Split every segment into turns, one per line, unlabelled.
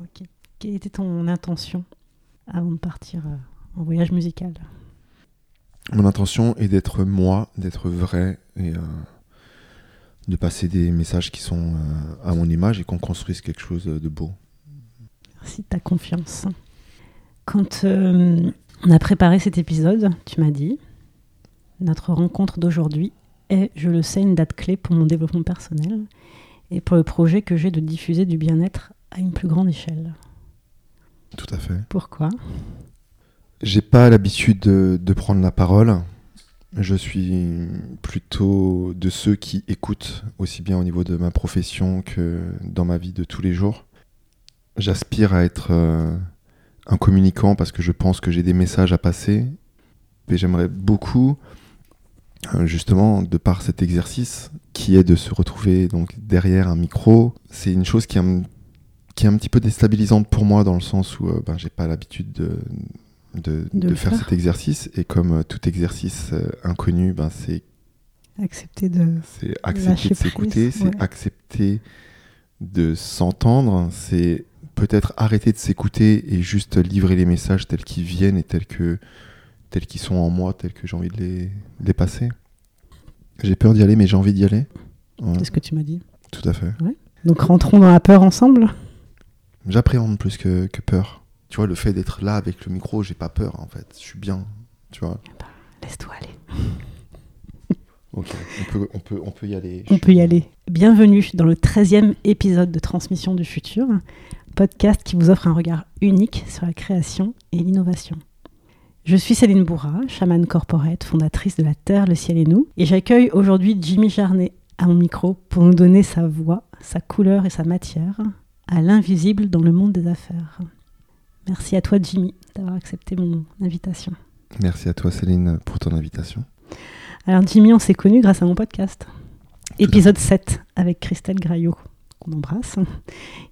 Ok. Quelle était ton intention avant de partir euh, en voyage musical?
Mon intention est d'être moi, d'être vrai et euh, de passer des messages qui sont euh, à mon image et qu'on construise quelque chose de beau.
Merci de ta confiance. Quand euh, on a préparé cet épisode, tu m'as dit notre rencontre d'aujourd'hui est, je le sais, une date clé pour mon développement personnel et pour le projet que j'ai de diffuser du bien-être à une plus grande échelle.
Tout à fait.
Pourquoi?
J'ai pas l'habitude de, de prendre la parole. Je suis plutôt de ceux qui écoutent aussi bien au niveau de ma profession que dans ma vie de tous les jours. J'aspire à être euh, un communicant parce que je pense que j'ai des messages à passer. Et j'aimerais beaucoup, euh, justement, de par cet exercice, qui est de se retrouver donc derrière un micro, c'est une chose qui un, qui est un petit peu déstabilisante pour moi dans le sens où euh, ben, j'ai pas l'habitude de, de,
De
de
le
faire,
faire.
cet exercice. Et comme euh, tout exercice euh, inconnu, ben, c'est
Accepter de...
c'est accepter de s'écouter, c'est
ouais.
accepter de s'entendre, c'est peut-être arrêter de s'écouter et juste livrer les messages tels qu'ils viennent et tels que tels qu'ils sont en moi, tels que j'ai envie de les, de les passer. J'ai peur d'y aller, mais j'ai envie d'y aller. Ouais,
C'est ce que tu m'as dit.
tout à fait.
Donc rentrons dans la peur ensemble?
J'appréhende plus que, que peur. Tu vois, le fait d'être là avec le micro, j'ai pas peur en fait. Je suis bien. Tu vois.
Laisse-toi aller.
Ok. On peut, on peut, on peut y aller.
On peut y aller. Bienvenue dans le 13e épisode de Transmission du futur, podcast qui vous offre un regard unique sur la création et l'innovation. Je suis Céline Bourra, chamane corporate, fondatrice de La Terre, le ciel et nous, et j'accueille aujourd'hui Jimmy Jarnet à mon micro pour nous donner sa voix, sa couleur et sa matière à l'invisible dans le monde des affaires. Merci à toi Jimmy d'avoir accepté mon invitation.
Merci à toi Céline pour ton invitation.
Alors Jimmy, on s'est connus grâce à mon podcast. Épisode 7 avec Christelle Graillot, qu'on embrasse,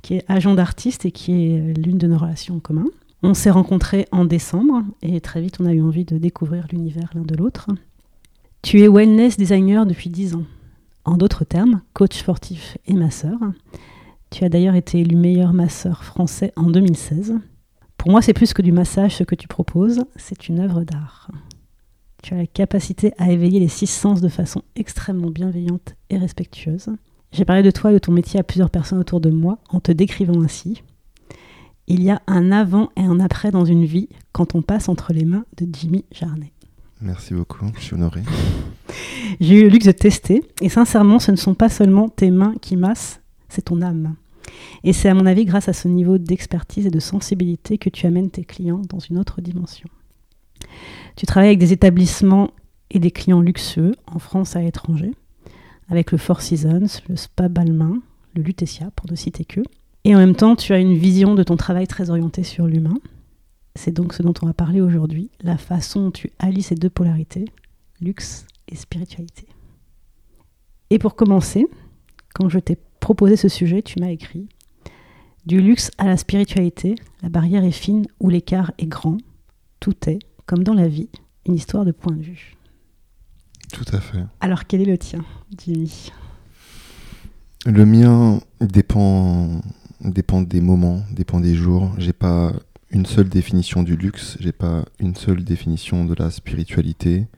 qui est agent d'artiste et qui est l'une de nos relations en commun. On s'est rencontrés en décembre et très vite on a eu envie de découvrir l'univers l'un de l'autre. Tu es wellness designer depuis 10 ans. En d'autres termes, coach sportif et masseur. Tu as d'ailleurs été élu meilleur masseur français en 2016. Pour moi, c'est plus que du massage ce que tu proposes, c'est une œuvre d'art. Tu as la capacité à éveiller les six sens de façon extrêmement bienveillante et respectueuse. J'ai parlé de toi et de ton métier à plusieurs personnes autour de moi en te décrivant ainsi. Il y a un avant et un après dans une vie quand on passe entre les mains de Jimmy Jarnet.
Merci beaucoup. Je suis honoré.
J'ai eu le luxe de tester et sincèrement, ce ne sont pas seulement tes mains qui massent, c'est ton âme. Et c'est à mon avis grâce à ce niveau d'expertise et de sensibilité que tu amènes tes clients dans une autre dimension. Tu travailles avec des établissements et des clients luxueux en France à l'étranger, avec le Four Seasons, le Spa Balmain, le Lutetia, pour ne citer que. Et en même temps, tu as une vision de ton travail très orientée sur l'humain. C'est donc ce dont on va parler aujourd'hui, la façon dont tu allies ces deux polarités, luxe et spiritualité. Et pour commencer, quand je t'ai proposé ce sujet, tu m'as écrit Du luxe à la spiritualité, la barrière est fine ou l'écart est grand. Tout est, comme dans la vie, une histoire de point de vue.
Tout à fait.
Alors quel est le tien, Jimmy?
Le mien dépend, dépend des moments, dépend des jours. J'ai pas une seule définition du luxe, j'ai pas une seule définition de la spiritualité.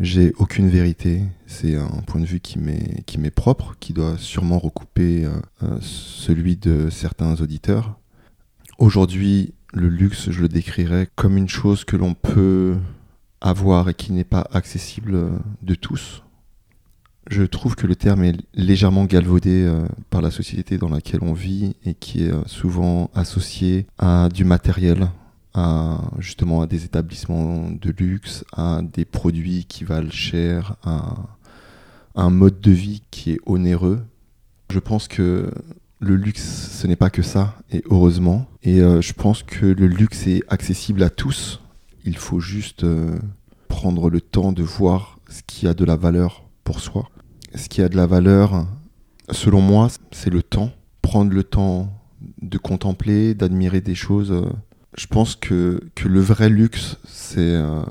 J'ai aucune vérité. C'est un point de vue qui m'est qui m'est propre, qui doit sûrement recouper euh, euh, celui de certains auditeurs. Aujourd'hui, le luxe, je le décrirais comme une chose que l'on peut avoir et qui n'est pas accessible euh, de tous. Je trouve que le terme est légèrement galvaudé par la société dans laquelle on vit et qui est souvent associé à du matériel, à justement à des établissements de luxe, à des produits qui valent cher, à un mode de vie qui est onéreux. Je pense que le luxe, ce n'est pas que ça, et heureusement. Et euh, je pense que le luxe est accessible à tous. Il faut juste euh, prendre le temps de voir ce qui a de la valeur pour soi. Ce qui a de la valeur, selon moi, c'est le temps. Prendre le temps de contempler, d'admirer des choses. euh, Je pense que, que le vrai luxe, c'est euh,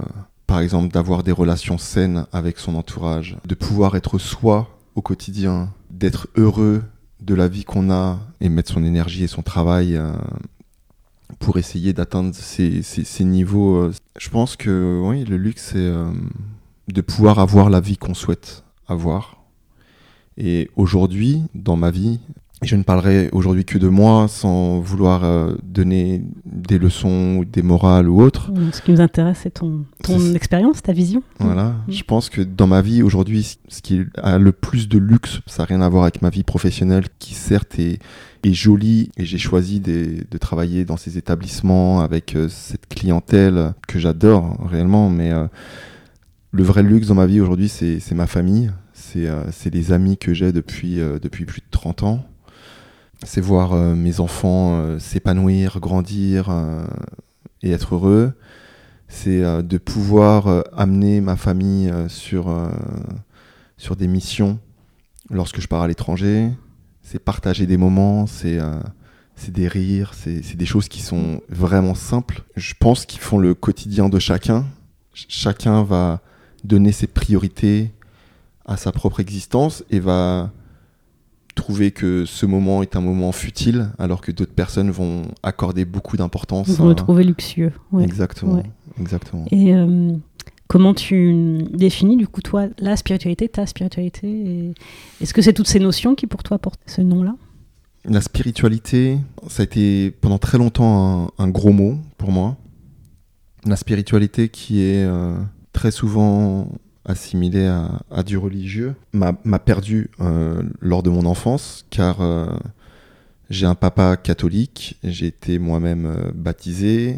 par exemple d'avoir des relations saines avec son entourage, de pouvoir être soi au quotidien, d'être heureux de la vie qu'on a et mettre son énergie et son travail euh, pour essayer d'atteindre ces, ces- niveaux. euh. Je pense que oui, le luxe, c'est de pouvoir avoir la vie qu'on souhaite avoir. Et aujourd'hui, dans ma vie, et je ne parlerai aujourd'hui que de moi sans vouloir euh, donner des leçons ou des morales ou autres.
Ce qui nous intéresse, c'est ton, ton expérience, ta vision.
Voilà.
Mhm.
Je pense que dans ma vie aujourd'hui, ce qui a le plus de luxe, ça n'a rien à voir avec ma vie professionnelle, qui certes est, est jolie, et j'ai choisi des- de travailler dans ces établissements avec euh, cette clientèle que j'adore réellement, mais euh, le vrai luxe dans ma vie aujourd'hui, c'est c'est ma famille, c'est euh, c'est les amis que j'ai depuis, euh, depuis plus de 30 ans. C'est voir euh, mes enfants euh, s'épanouir, grandir euh, et être heureux c'est de pouvoir amener ma famille sur, sur des missions lorsque je pars à l'étranger. C'est partager des moments, c'est des rires, c'est des choses qui sont vraiment simples. Je pense qu'ils font le quotidien de chacun. Ch- chacun va donner ses priorités à sa propre existence et va trouver que ce moment est un moment futile alors que d'autres personnes vont accorder beaucoup d'importance.
Vont le trouver luxueux. ouais.
Exactement.
Ouais.
Exactement.
Et euh, comment tu définis, du coup, toi, la spiritualité, ta spiritualité et Est-ce que c'est toutes ces notions qui, pour toi, portent ce nom-là?
La spiritualité, ça a été pendant très longtemps un, un gros mot pour moi. La spiritualité qui est euh, très souvent assimilée à, à du religieux m'a perdu euh, lors de mon enfance car euh, j'ai un papa catholique, j'ai été moi-même euh, baptisé,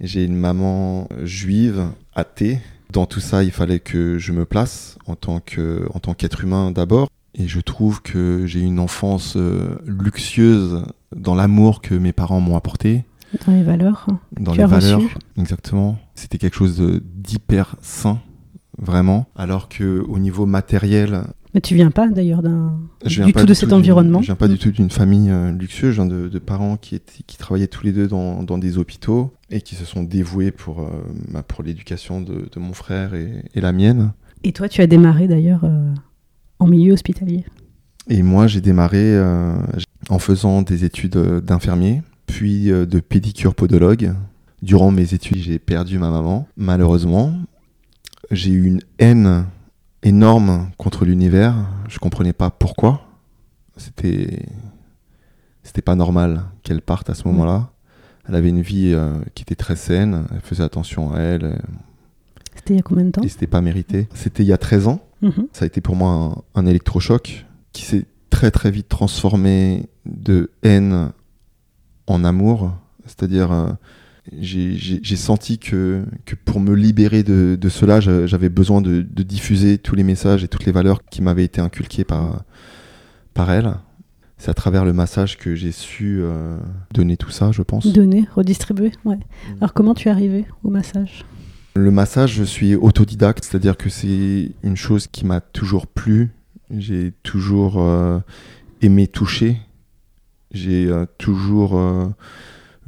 j'ai une maman juive, athée. Dans tout ça, il fallait que je me place en tant qu'être humain d'abord. Et je trouve que j'ai une enfance luxueuse dans l'amour que mes parents m'ont apporté,
Dans les valeurs
dans
Tu
les
reçu.
valeurs. Exactement. C'était quelque chose d'hyper sain, vraiment. Alors que au niveau matériel,
Mais tu viens pas, d'ailleurs, d'un
je viens
du tout de cet environnement.
Je viens pas du tout d'une famille euh, luxueuse. Je viens de, de parents qui, étaient, qui travaillaient tous les deux dans, dans des hôpitaux et qui se sont dévoués pour, euh, bah, pour l'éducation de, de mon frère et, et la mienne.
Et toi, tu as démarré, d'ailleurs, euh, en milieu hospitalier.
Et moi, j'ai démarré en faisant des études d'infirmier, puis de pédicure podologue. Durant mes études, j'ai perdu ma maman, malheureusement. J'ai eu une haine énorme contre l'univers. Je comprenais pas pourquoi. C'était c'était pas normal qu'elle parte à ce moment-là. Elle avait une vie euh, qui était très saine. Elle faisait attention à elle.
C'était il y a combien de temps?
Et c'était pas mérité. C'était il y a 13 ans.
Mhm.
Ça a été pour moi un, un électrochoc qui s'est très très vite transformé de haine en amour. C'est-à-dire, euh, j'ai- senti que, que pour me libérer de, de cela, j'a- j'avais besoin de, de diffuser tous les messages et toutes les valeurs qui m'avaient été inculquées par, par elle. C'est à travers le massage que j'ai su euh, donner tout ça, je pense.
Donner, redistribuer, ouais. Alors, comment tu es arrivé au massage?
Le massage, je suis autodidacte, c'est-à-dire que c'est une chose qui m'a toujours plu. J'ai toujours euh, aimé toucher. J'ai euh, toujours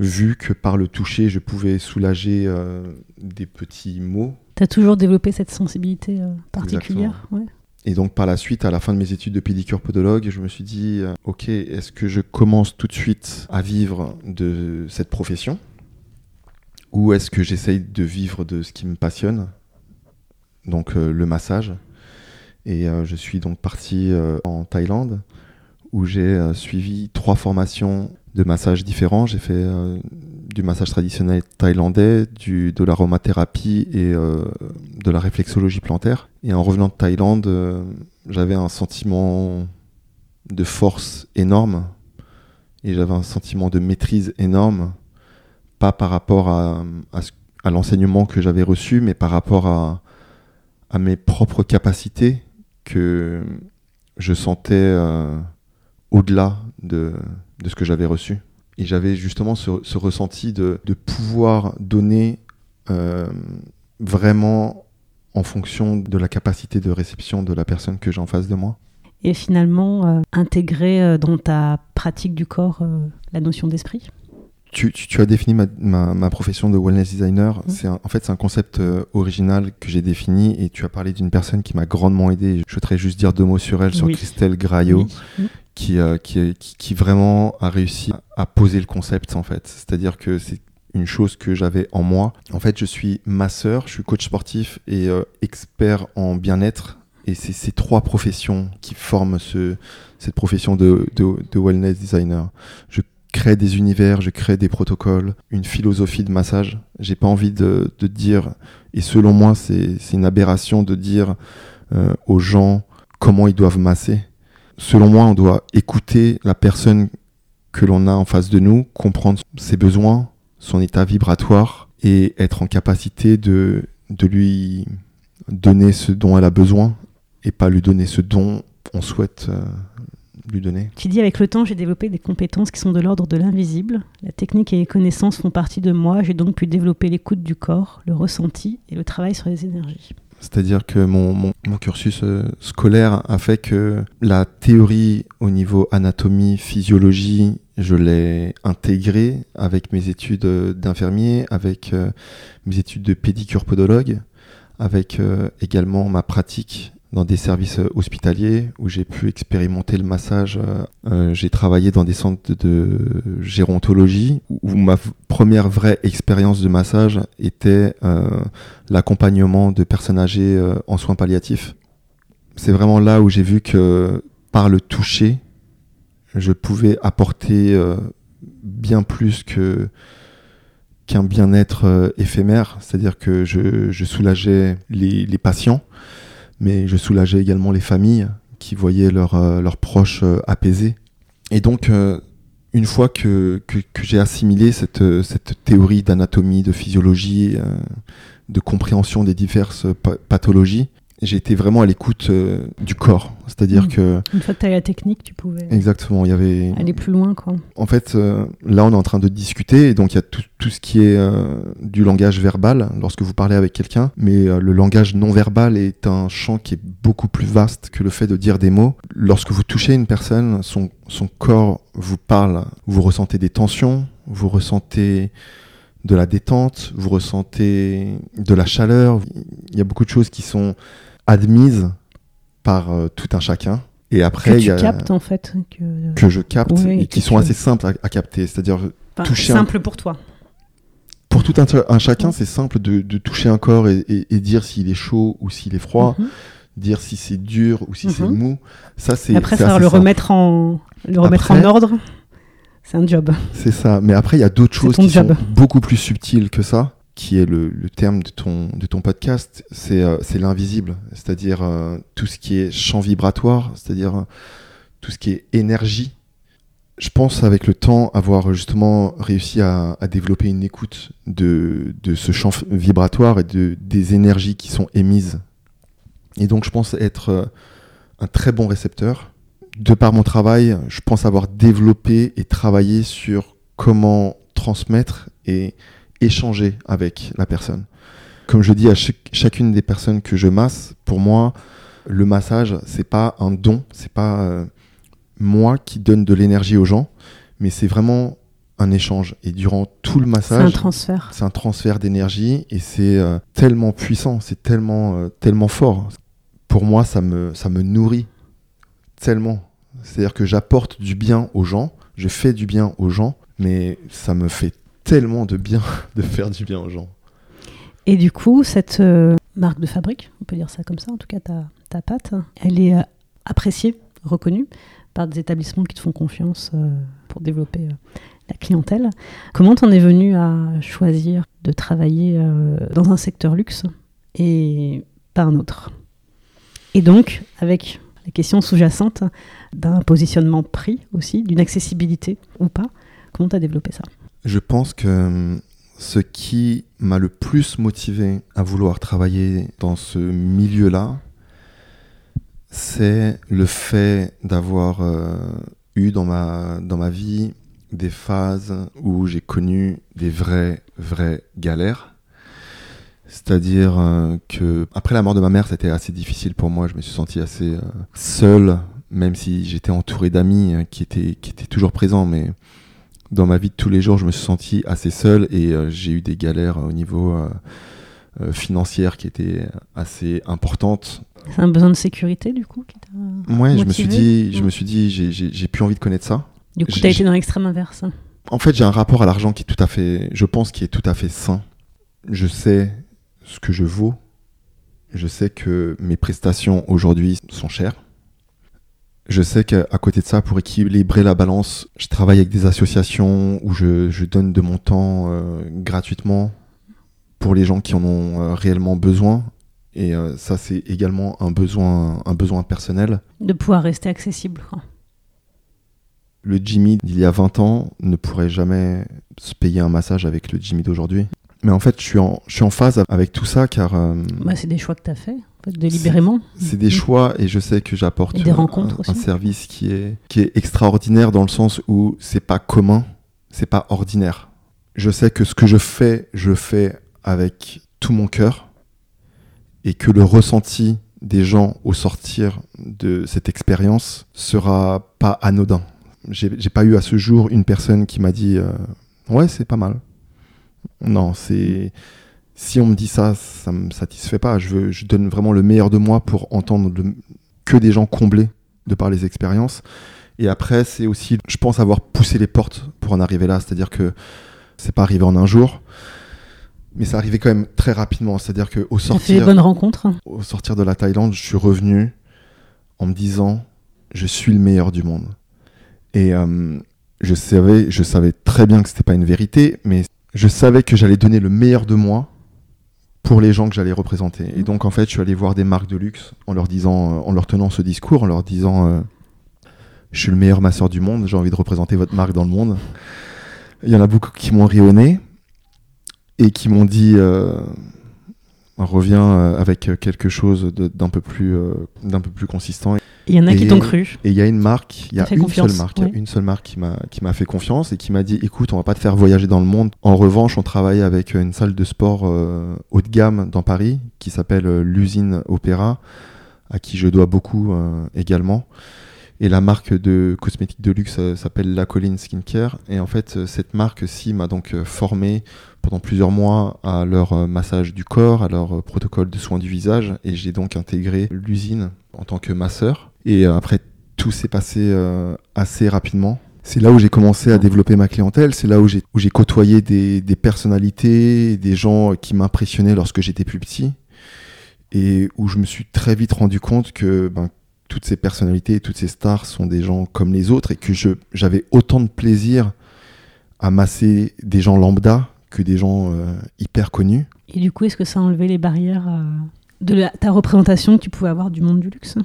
vu que par le toucher, je pouvais soulager euh, des petits maux.
Tu as toujours développé cette sensibilité euh, particulière ouais.
Et donc par la suite, à la fin de mes études de pédicure podologue, je me suis dit, euh, ok, est-ce que je commence tout de suite à vivre de cette profession? Ou est-ce que j'essaye de vivre de ce qui me passionne? Donc le massage. Et je suis donc parti en Thaïlande où j'ai suivi trois formations de massage différents. J'ai fait du massage traditionnel thaïlandais, du, de l'aromathérapie et de la réflexologie plantaire. Et en revenant de Thaïlande, j'avais un sentiment de force énorme et j'avais un sentiment de maîtrise énorme, pas par rapport à, à, l'enseignement que j'avais reçu, mais par rapport à, à, mes propres capacités que je sentais euh, au-delà de, de, ce que j'avais reçu. Et j'avais justement ce, ce ressenti de, de, pouvoir donner euh, vraiment en fonction de la capacité de réception de la personne que j'ai en face de moi
et finalement euh, intégrer euh, dans ta pratique du corps euh, la notion d'esprit?
Tu, tu, as défini ma, ma, ma, profession de wellness designer. Mmh. C'est en fait, c'est un concept original que j'ai défini et tu as parlé d'une personne qui m'a grandement aidé. Je voudrais juste dire deux mots sur elle, sur Christelle Graillot, mmh. Qui, qui, qui, qui, vraiment a réussi à poser le concept en fait. C'est-à-dire que c'est une chose que j'avais en moi. En fait, je suis masseur, je suis coach sportif et expert en bien-être et c'est ces trois professions qui forment ce, cette profession de, de, wellness designer. Je crée des univers, je crée des protocoles, une philosophie de massage. J'ai pas envie de, de, dire, et selon moi, c'est une aberration de dire euh, aux gens comment ils doivent masser. Selon moi, on doit écouter la personne que l'on a en face de nous, comprendre ses besoins, son état vibratoire et être en capacité de, de lui donner ce dont elle a besoin et pas lui donner ce dont on souhaite euh, lui donner.
Tu dis avec le temps, j'ai développé des compétences qui sont de l'ordre de l'invisible. La technique et les connaissances font partie de moi. J'ai donc pu développer l'écoute du corps, le ressenti et le travail sur les énergies.
C'est-à-dire que mon, cursus euh, scolaire a fait que la théorie au niveau anatomie, physiologie, je l'ai intégrée avec mes études euh, d'infirmier, avec mes études de pédicure podologue, avec également ma pratique dans des services euh, hospitaliers où j'ai pu expérimenter le massage. Euh, euh, j'ai travaillé dans des centres de gérontologie où ma première vraie expérience de massage était l'accompagnement de personnes âgées en soins palliatifs. C'est vraiment là où j'ai vu que par le toucher, je pouvais apporter bien plus que qu'un bien-être éphémère, c'est-à-dire que je, soulageais les patients mais je soulageais également les familles qui voyaient euh, leurs proches euh, apaisés. Et donc, euh, une fois que, que, que j'ai assimilé cette, cette théorie d'anatomie, de physiologie, de compréhension des diverses pathologies, j'ai été vraiment à l'écoute du corps. C'est-à-dire
mmh.
que.
Une fois que tu as la technique, tu pouvais.
Exactement. Il y avait.
Aller plus loin, quoi.
En fait, là, on est en train de discuter, et donc il y a tout, tout ce qui est du langage verbal lorsque vous parlez avec quelqu'un, mais le langage non verbal est un champ qui est beaucoup plus vaste que le fait de dire des mots. Lorsque vous touchez une personne, son, son corps vous parle, vous ressentez des tensions, vous ressentez de la détente, vous ressentez de la chaleur. Il y a beaucoup de choses qui sont admises par euh, tout un chacun. Et après,
que
il y a
captes en fait, que,
que je capte et qui sont assez simples à, capter. C'est-à-dire
enfin, toucher simple pour toi.
Pour tout un, un chacun, c'est simple de, de, toucher un corps et, et, et dire s'il est chaud ou s'il est froid, mm -hmm. dire si c'est dur ou si mm -hmm. c'est mou. Ça, c'est
après ça le remettre en le remettre après, en ordre. C'est un job.
C'est ça. Mais après, il y a d'autres choses qui job. sont beaucoup plus subtiles que ça qui est le, terme de ton, de ton podcast, c'est euh, l'invisible, c'est-à-dire euh, tout ce qui est champ vibratoire, c'est-à-dire euh, tout ce qui est énergie. Je pense avec le temps avoir justement réussi à, à développer une écoute de, de, ce champ vibratoire et de, des énergies qui sont émises. Et donc je pense être euh, un très bon récepteur. De par mon travail, je pense avoir développé et travaillé sur comment transmettre et échanger avec la personne. Comme je dis à ch chacune des personnes que je masse, pour moi, le massage, c'est pas un don, c'est pas euh, moi qui donne de l'énergie aux gens, mais c'est vraiment un échange. Et durant tout le massage,
c'est un transfert.
C'est un transfert d'énergie et c'est euh, tellement puissant, c'est tellement, euh, tellement fort. Pour moi, ça me, ça me nourrit tellement. C'est-à-dire que j'apporte du bien aux gens, je fais du bien aux gens, mais ça me fait tellement de bien de faire du bien aux gens.
Et du coup, cette, euh, marque de fabrique, on peut dire ça comme ça, en tout cas ta, ta pâte. Elle est euh, appréciée, reconnue par des établissements qui te font confiance euh, pour développer la clientèle. Comment t'en es venu à choisir de travailler dans un secteur luxe et pas un autre? Et donc, avec la question sous-jacente d'un positionnement prix aussi, d'une accessibilité ou pas, comment t'as développé ça?
Je pense que hum, ce qui m'a le plus motivé à vouloir travailler dans ce milieu-là, c'est le fait d'avoir euh, eu dans ma, dans vie des phases où j'ai connu des vraies, vraies galères. C'est-à-dire euh, que après la mort de ma mère, c'était assez difficile pour moi. Je me suis senti assez euh, seul, même si j'étais entouré d'amis euh, qui étaient qui étaient toujours présents. Mais dans ma vie de tous les jours, je me suis senti assez seul et euh, j'ai eu des galères au niveau euh, euh, financière qui étaient assez importantes.
C'est un besoin de sécurité du coup qui t'a-
Ouais, je me suis dit, je me suis dit, j'ai- plus envie de connaître ça.
Du coup, t'as été dans l'extrême inverse.
En fait, j'ai un rapport à l'argent qui est tout à fait, je pense, qui est tout à fait sain. Je sais ce que je vaux. Je sais que mes prestations aujourd'hui sont chères. Je sais qu'à côté de ça, pour équilibrer la balance, je travaille avec des associations où je, je donne de mon temps euh, gratuitement pour les gens qui en ont euh, réellement besoin. Et euh, ça, c'est également un besoin, un besoin personnel.
De pouvoir rester accessible. quoi.
Le Jimmy d'il y a 20 ans ne pourrait jamais se payer un massage avec le Jimmy d'aujourd'hui. Mais en fait, je suis en, je suis en phase avec tout ça car euh,
Bah, c'est des choix que fait, en fait, délibérément.
c'est des choix et je sais que j'apporte un- service qui est, qui est extraordinaire dans le sens où c'est pas commun, c'est pas ordinaire. Je sais que ce que je fais, je fais avec tout mon cœur et que le ressenti des gens au sortir de cette expérience sera pas anodin. J'ai j'ai pas eu à ce jour une personne qui m'a dit euh, ouais c'est pas mal. Non c'est si on me dit ça ça me satisfait pas. Je veux je donne vraiment le meilleur de moi pour entendre que des gens comblés de par les expériences. Et après c'est aussi je pense avoir poussé les portes pour en arriver là. C'est-à-dire que c'est pas arrivé en un jour. Mais c'est arrivé quand même très rapidement. C'est-à-dire sortir,
bonnes rencontres.
au sortir de la Thaïlande, je suis revenu en me disant je suis le meilleur du monde. Et euh, je savais, je savais très bien que c'était pas une vérité, mais je savais que j'allais donner le meilleur de moi pour les gens que j'allais représenter. Et donc en fait, je suis allé voir des marques de luxe en leur disant, euh, en leur tenant ce discours, en leur disant euh, je suis le meilleur masseur du monde, j'ai envie de représenter votre marque dans le monde. Il y en a beaucoup qui m'ont ri au nez et qui m'ont dit euh, reviens euh, avec quelque chose d'un peu plus euh, d'un peu plus consistant.
Il y en a qui
Et-
t'ont cru.
et il y a une marque il y a une seule marque une seule marque qui m'a qui m'a fait confiance et qui m'a dit écoute on va pas te faire voyager dans le monde. En revanche on travaille avec une salle de sport euh, haut de gamme dans Paris qui s'appelle euh, l'usine Opéra à qui je dois beaucoup euh, également et la marque de cosmétiques de luxe euh, s'appelle La Colline Skincare. Et en fait, euh, cette marque-ci m'a donc euh, formé pendant plusieurs mois à leur massage du corps, à leur protocole de soins du visage. Et j'ai donc intégré l'usine en tant que masseur. Et après, tout s'est passé assez rapidement. C'est là où j'ai commencé à développer ma clientèle. C'est là où j'ai où j'ai côtoyé des, des personnalités, des gens qui m'impressionnaient lorsque j'étais plus petit. Et où je me suis très vite rendu compte que ben, toutes ces personnalités, toutes ces stars sont des gens comme les autres et que j'avais autant de plaisir à masser des gens lambda que des gens euh, hyper connus.
Et du coup, est-ce que ça a enlevé les barrières euh, de la- ta représentation que tu pouvais avoir du monde du luxe?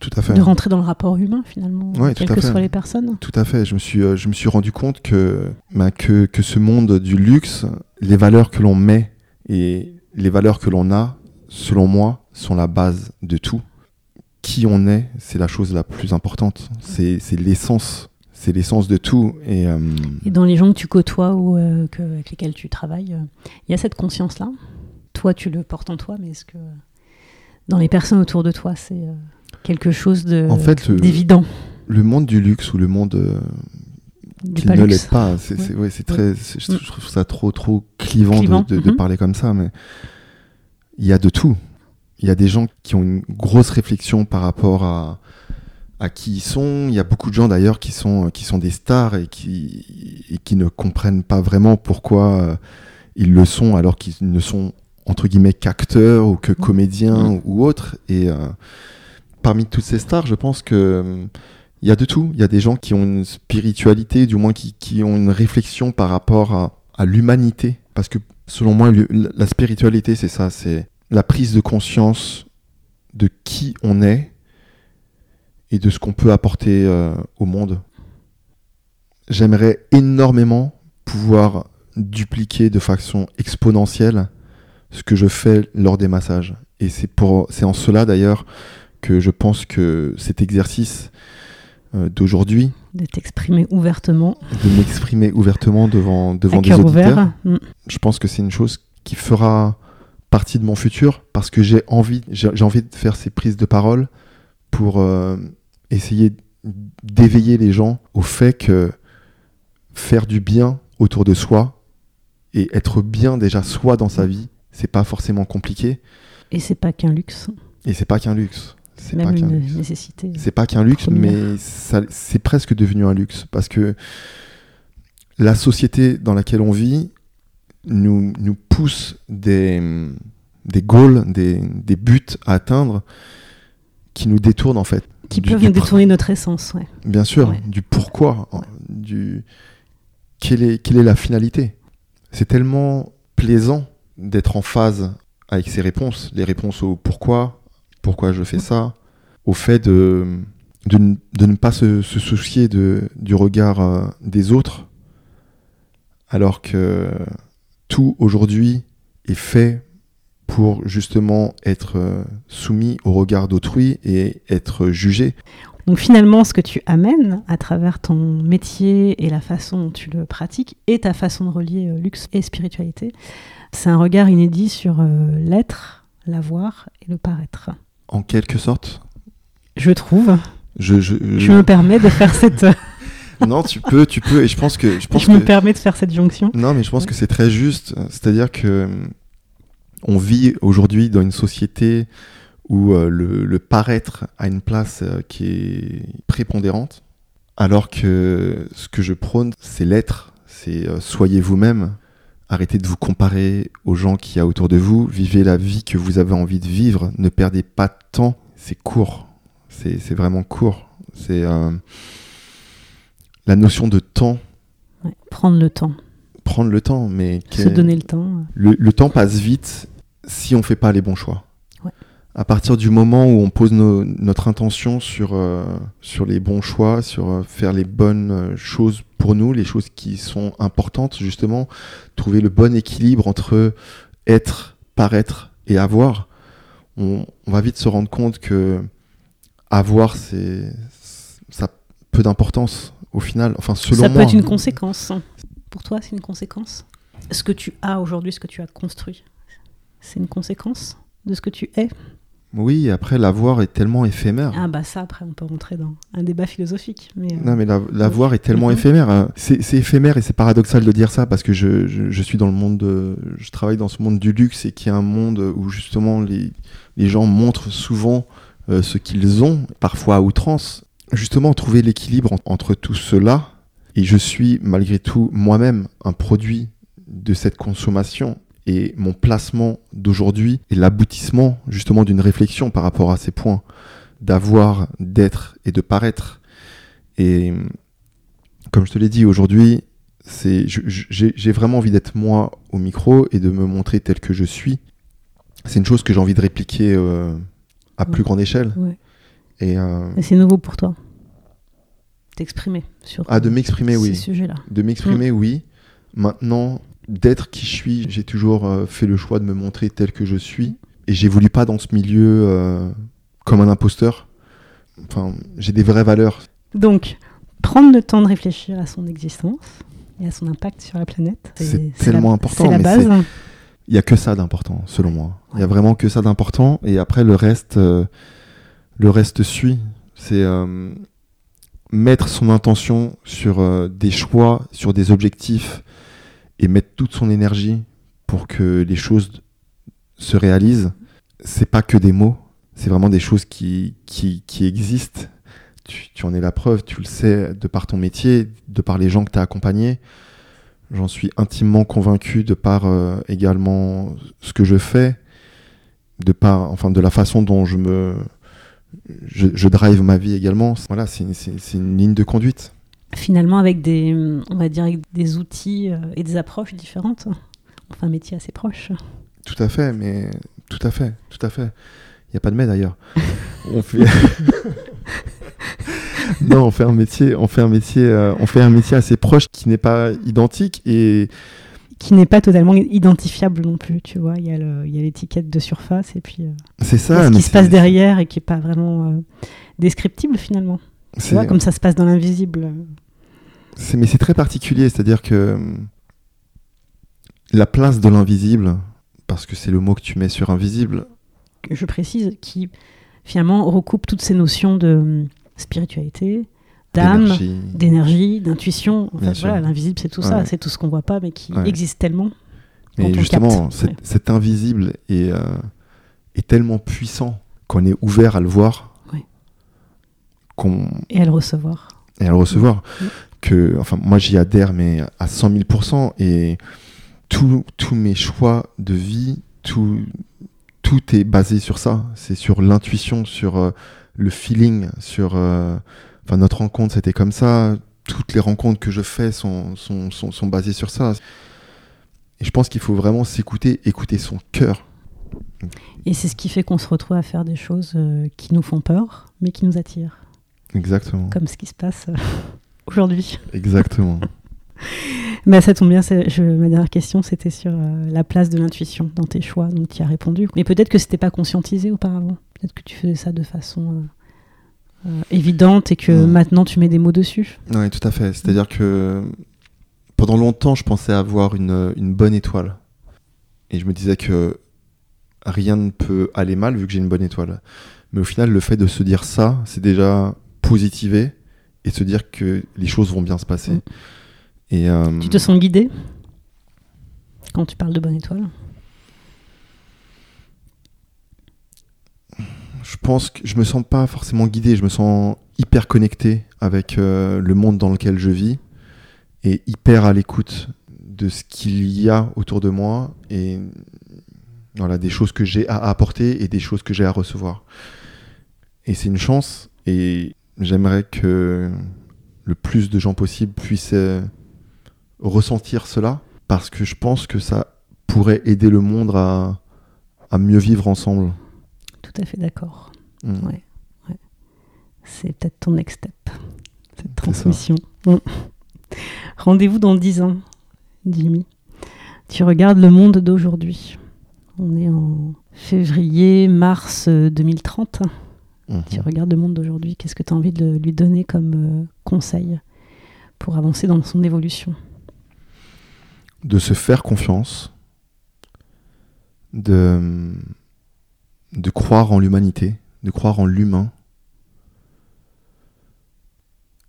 Tout à fait.
De rentrer dans le rapport humain, finalement,
Ouais,
quelles que soient les personnes?
Tout à fait. Je me suis, euh, je me suis rendu compte que, bah, que, que ce monde du luxe, les valeurs que l'on met et les valeurs que l'on a, selon moi, sont la base de tout. Qui on est, c'est la chose la plus importante. C'est l'essence. C'est l'essence de tout. Et, euh,
Et dans les gens que tu côtoies ou euh, que- avec lesquels tu travailles, euh, il y a cette conscience-là Toi, tu le portes en toi, mais est-ce que dans les personnes autour de toi, c'est euh, quelque chose de-
En fait, le-
d'évident?
le monde du luxe ou le monde euh, qui ne l'est pas, c'est
Ouais.
ouais, très, je trouve ça trop trop clivant, de-
Clivant,
de, de
mhm.
parler comme ça, mais il y a de tout. Il y a des gens qui ont une grosse réflexion par rapport à à qui ils sont. Il y a beaucoup de gens d'ailleurs qui sont qui sont des stars et qui et qui ne comprennent pas vraiment pourquoi euh, ils le sont alors qu'ils ne sont entre guillemets qu'acteur ou que comédien
Mm.
ou autre. Et euh, parmi toutes ces stars, je pense que euh, il y a de tout. Il y a des gens qui ont une spiritualité, du moins qui, qui ont une réflexion par rapport à, à l'humanité. Parce que selon moi, la spiritualité, c'est ça, c'est la prise de conscience de qui on est et de ce qu'on peut apporter euh, au monde. J'aimerais énormément pouvoir dupliquer de façon exponentielle ce que je fais lors des massages. Et c'est pour, c'est en cela d'ailleurs que je pense que cet exercice euh, d'aujourd'hui,
De t'exprimer ouvertement,
de m'exprimer ouvertement devant, devant des auditeurs,
ouvert. Mm.
je pense que c'est une chose qui fera partie de mon futur parce que j'ai envie, j'ai envie de faire ces prises de parole pour euh, essayer d'éveiller les gens au fait que faire du bien autour de soi et être bien déjà soi dans sa vie, c'est pas forcément compliqué
Et c'est pas qu'un luxe,
et c'est pas qu'un luxe.
c'est
pas qu'un
une
luxe.
nécessité.
C'est pas qu'un luxe,
Première.
mais c'est presque devenu un luxe parce que la société dans laquelle on vit nous, nous pousse des, des goals, des, des buts à atteindre qui nous détournent en fait.
Qui
du-
peuvent
du
nous détourner notre essence, ouais.
Bien sûr,
Ouais.
du pourquoi,
Ouais.
du quelle est, quelle est la finalité. C'est tellement plaisant d'être en phase avec ces réponses, les réponses au pourquoi, pourquoi je fais ça, au fait de, de, ne- de ne pas se, se soucier de, du regard euh, des autres, alors que tout aujourd'hui est fait pour justement être euh, soumis au regard d'autrui et être jugé.
Donc finalement, ce que tu amènes à travers ton métier et la façon dont tu le pratiques et ta façon de relier euh, luxe et spiritualité, c'est un regard inédit sur euh, l'être, l'avoir et le paraître.
En quelque sorte,
Je trouve.
je, je,
Je me permets de faire cette.
Non, tu peux, tu peux, et je pense que, je pense
je me
que,
permets de faire cette jonction.
non, mais je pense que c'est très juste. C'est-à-dire que on vit aujourd'hui dans une société où euh, le, le paraître a une place euh, qui est prépondérante, alors que ce que je prône, c'est l'être. C'est euh, soyez vous-même. Arrêtez de vous comparer aux gens qu'il y a autour de vous. Vivez la vie que vous avez envie de vivre. Ne perdez pas de temps. C'est court. C'est c'est vraiment court. C'est la notion de temps.
Ouais, Prendre le temps,
Prendre le temps, mais
se donner le temps.
le, le temps passe vite si on fait pas les bons choix.
Ouais.
À partir du moment où on pose notre intention sur, euh, sur les bons choix, sur euh, faire les bonnes euh, choses pour nous, les choses qui sont importantes, justement, trouver le bon équilibre entre être, paraître et avoir, on, on va vite se rendre compte que avoir, c'est ça a peu d'importance au final. Enfin, selon
Ça
moi.
peut être une conséquence. Pour toi, c'est une conséquence? Ce que tu as aujourd'hui, ce que tu as construit, c'est une conséquence de ce que tu es?
Oui, après, l'avoir est tellement éphémère.
Ah bah ça, après, on peut rentrer dans un débat philosophique. Mais, euh,
Non, mais la- l'avoir est tellement
Mhm.
éphémère. hein. C'est c'est éphémère et c'est paradoxal de dire ça parce que je, je- je suis dans le monde, de- je travaille dans ce monde du luxe et qui est un monde où justement les, les gens montrent souvent euh, ce qu'ils ont, parfois à outrance. Justement, trouver l'équilibre en- entre tout cela et je suis malgré tout moi-même un produit de cette consommation et mon placement d'aujourd'hui est l'aboutissement justement d'une réflexion par rapport à ces points d'avoir, d'être et de paraître. Et comme je te l'ai dit aujourd'hui, c'est j'ai vraiment envie d'être moi au micro et de me montrer tel que je suis. C'est une chose que j'ai envie de répliquer euh, à plus grande échelle.
ouais.
Et euh,
Et c'est nouveau pour toi T'exprimer sur
ah, de m'exprimer,
ces
oui.
sujets-là.
De m'exprimer, oui. Maintenant, d'être qui je suis, j'ai toujours euh, fait le choix de me montrer tel que je suis. Et j'évolue pas dans ce milieu euh, comme un imposteur. Enfin, j'ai des vraies valeurs.
Donc, prendre le temps de réfléchir à son existence et à son impact sur la planète.
C'est
la-
tellement important,
C'est la base.
Il y a que ça d'important, selon moi. Il y a vraiment que ça d'important. Et après, le reste, euh, le reste suit. C'est euh, mettre son intention sur euh, des choix, sur des objectifs, et mettre toute son énergie pour que les choses se réalisent. C'est pas que des mots, c'est vraiment des choses qui, existent. Tu, tu en es la preuve, tu le sais de par ton métier, de par les gens que tu as accompagnés. J'en suis intimement convaincu de par euh, également ce que je fais, de par, enfin, de la façon dont je me, je, je drive ma vie également. Voilà, c'est une, ligne de conduite.
Finalement, avec des, on va dire, avec des outils euh, et des approches différentes. On fait un métier assez proche.
Tout à fait, mais tout à fait, tout à fait. Il n'y a pas de mais d'ailleurs. on fait. non, on fait un métier, on fait un métier, euh, on fait un métier assez proche qui n'est pas identique et
Qui n'est pas totalement identifiable non plus, tu vois. Il y a l'étiquette de surface et puis euh,
c'est ça.
ce qui se passe derrière et qui n'est pas vraiment euh, descriptible finalement. Tu vois, comme ça se passe dans l'invisible.
mais c'est très particulier, c'est-à-dire que la place de l'invisible, parce que c'est le mot que tu mets sur invisible,
je précise, qui finalement recoupe toutes ces notions de hum, spiritualité, d'âme,
d'énergie,
d'intuition. En
Bien
fait,
sûr.
voilà, l'invisible, c'est tout ça, c'est tout ce qu'on voit pas, mais qui
Ouais.
existe tellement. On
justement, cet,
ouais.
cet invisible est, euh, est tellement puissant qu'on est ouvert à le voir,
Et à le recevoir.
et à le recevoir. Que, enfin, moi j'y adhère, mais à 100 000% et tous mes choix de vie, tout, tout est basé sur ça. C'est sur l'intuition, sur euh, le feeling, sur. euh, Enfin, notre rencontre, c'était comme ça. Toutes les rencontres que je fais sont, sont, sont, sont basées sur ça. Et je pense qu'il faut vraiment s'écouter, écouter son cœur.
Et c'est ce qui fait qu'on se retrouve à faire des choses euh, qui nous font peur, mais qui nous attirent.
Exactement.
Comme ce qui se passe euh, aujourd'hui.
Exactement.
Bah, ça tombe bien, je- ma dernière question, c'était sur euh, la place de l'intuition dans tes choix, donc tu as répondu. Mais peut-être que c'était pas conscientisé auparavant. Peut-être que tu faisais ça de façon euh, évidente et que
Ouais.
maintenant tu mets des mots dessus.
Oui, tout à fait. C'est-à-dire que pendant longtemps, je pensais avoir une, une bonne étoile. Et je me disais que rien ne peut aller mal vu que j'ai une bonne étoile. Mais au final, le fait de se dire ça, c'est déjà positiver et se dire que les choses vont bien se passer.
Mm.
Et euh,
Tu te sens guidé quand tu parles de bonne étoile?
Je pense que je me sens pas forcément guidé, je me sens hyper connecté avec euh, le monde dans lequel je vis et hyper à l'écoute de ce qu'il y a autour de moi et voilà des choses que j'ai à apporter et des choses que j'ai à recevoir. Et c'est une chance et j'aimerais que le plus de gens possible puissent euh, ressentir cela parce que je pense que ça pourrait aider le monde à mieux vivre ensemble.
Tout à fait d'accord.
Mm.
Ouais. Ouais. C'est peut-être ton next step, cette transmission. Mm. Rendez-vous dans 10 ans, Jimmy. Tu regardes le monde d'aujourd'hui. On est en février, mars euh, 2030.
Mhm.
Tu regardes le monde d'aujourd'hui. Qu'est-ce que tu as envie de lui donner comme euh, conseil pour avancer dans son évolution?
De se faire confiance, de, de croire en l'humanité, de croire en l'humain,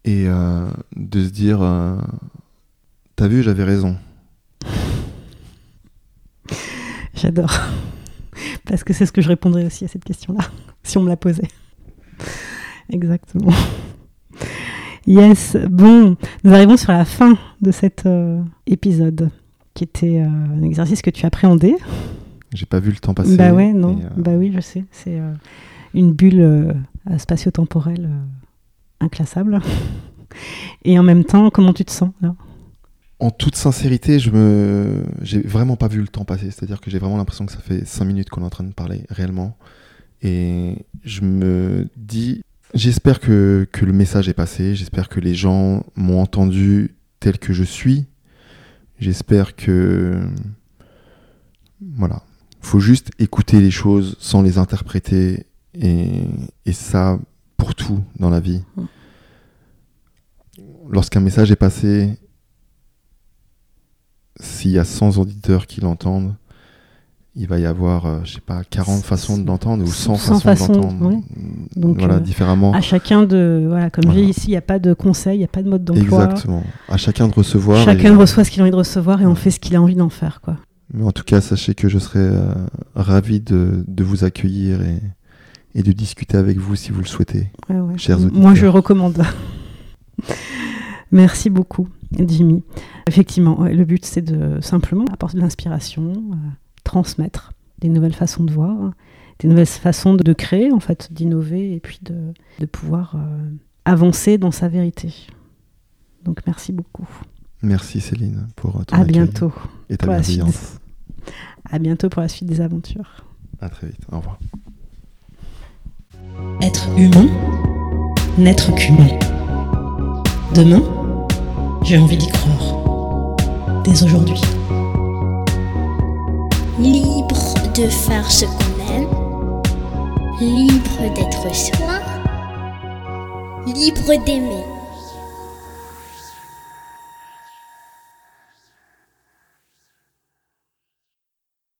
et euh, de se dire, euh, t'as vu, j'avais raison.
J'adore. Parce que c'est ce que je répondrais aussi à cette question-là, si on me la posait. Exactement. Yes. Bon, nous arrivons sur la fin de cet euh, épisode, qui était un exercice que tu appréhendais.
J'ai pas vu le temps passer.
bah ouais, non.
euh,
Bah oui, je sais. C'est euh, une bulle euh, spatio-temporelle inclassable. Et en même temps, comment tu te sens là?
En toute sincérité, je me, j'ai vraiment pas vu le temps passer. C'est-à-dire que j'ai vraiment l'impression que ça fait cinq minutes qu'on est en train de parler réellement. Et je me dis, j'espère que, que le message est passé. J'espère que les gens m'ont entendu tel que je suis. J'espère que, voilà, faut juste écouter les choses sans les interpréter. Et, et ça, pour tout dans la vie.
Mm.
Lorsqu'un message est passé, s'il y a 100 auditeurs qui l'entendent, il va y avoir, euh, je sais pas, 40 façons de l'entendre ou 100,
100
façons d'entendre.
ouais. Donc,
voilà,
euh,
différemment.
À chacun de. Voilà, comme
Voilà.
j'ai ici, il n'y a pas de conseil, il n'y a pas de mode d'emploi.
Exactement. À chacun de recevoir.
Chacun
et-
reçoit ce qu'il a envie de recevoir et on fait ce qu'il a envie d'en faire. Quoi.
Mais en tout cas, sachez que je serai euh, ravi de, de vous accueillir et, et de discuter avec vous si vous le souhaitez.
Ouais, ouais.
Chers auditeurs.
Moi, je recommande. Merci beaucoup. Jimmy. Effectivement, le but c'est de simplement apporter de l'inspiration, euh, transmettre des nouvelles façons de voir, des nouvelles façons de, créer, en fait, d'innover et puis de, pouvoir euh, avancer dans sa vérité. Donc merci beaucoup.
Merci Céline pour ton
à bientôt
et ta bienveillance.
À bientôt pour la suite des aventures.
À très vite. Au revoir.
Être humain, n'être qu'humain. Demain, j'ai envie d'y croire. Dès aujourd'hui.
Libre de faire ce qu'on aime. Libre d'être soi. Libre d'aimer.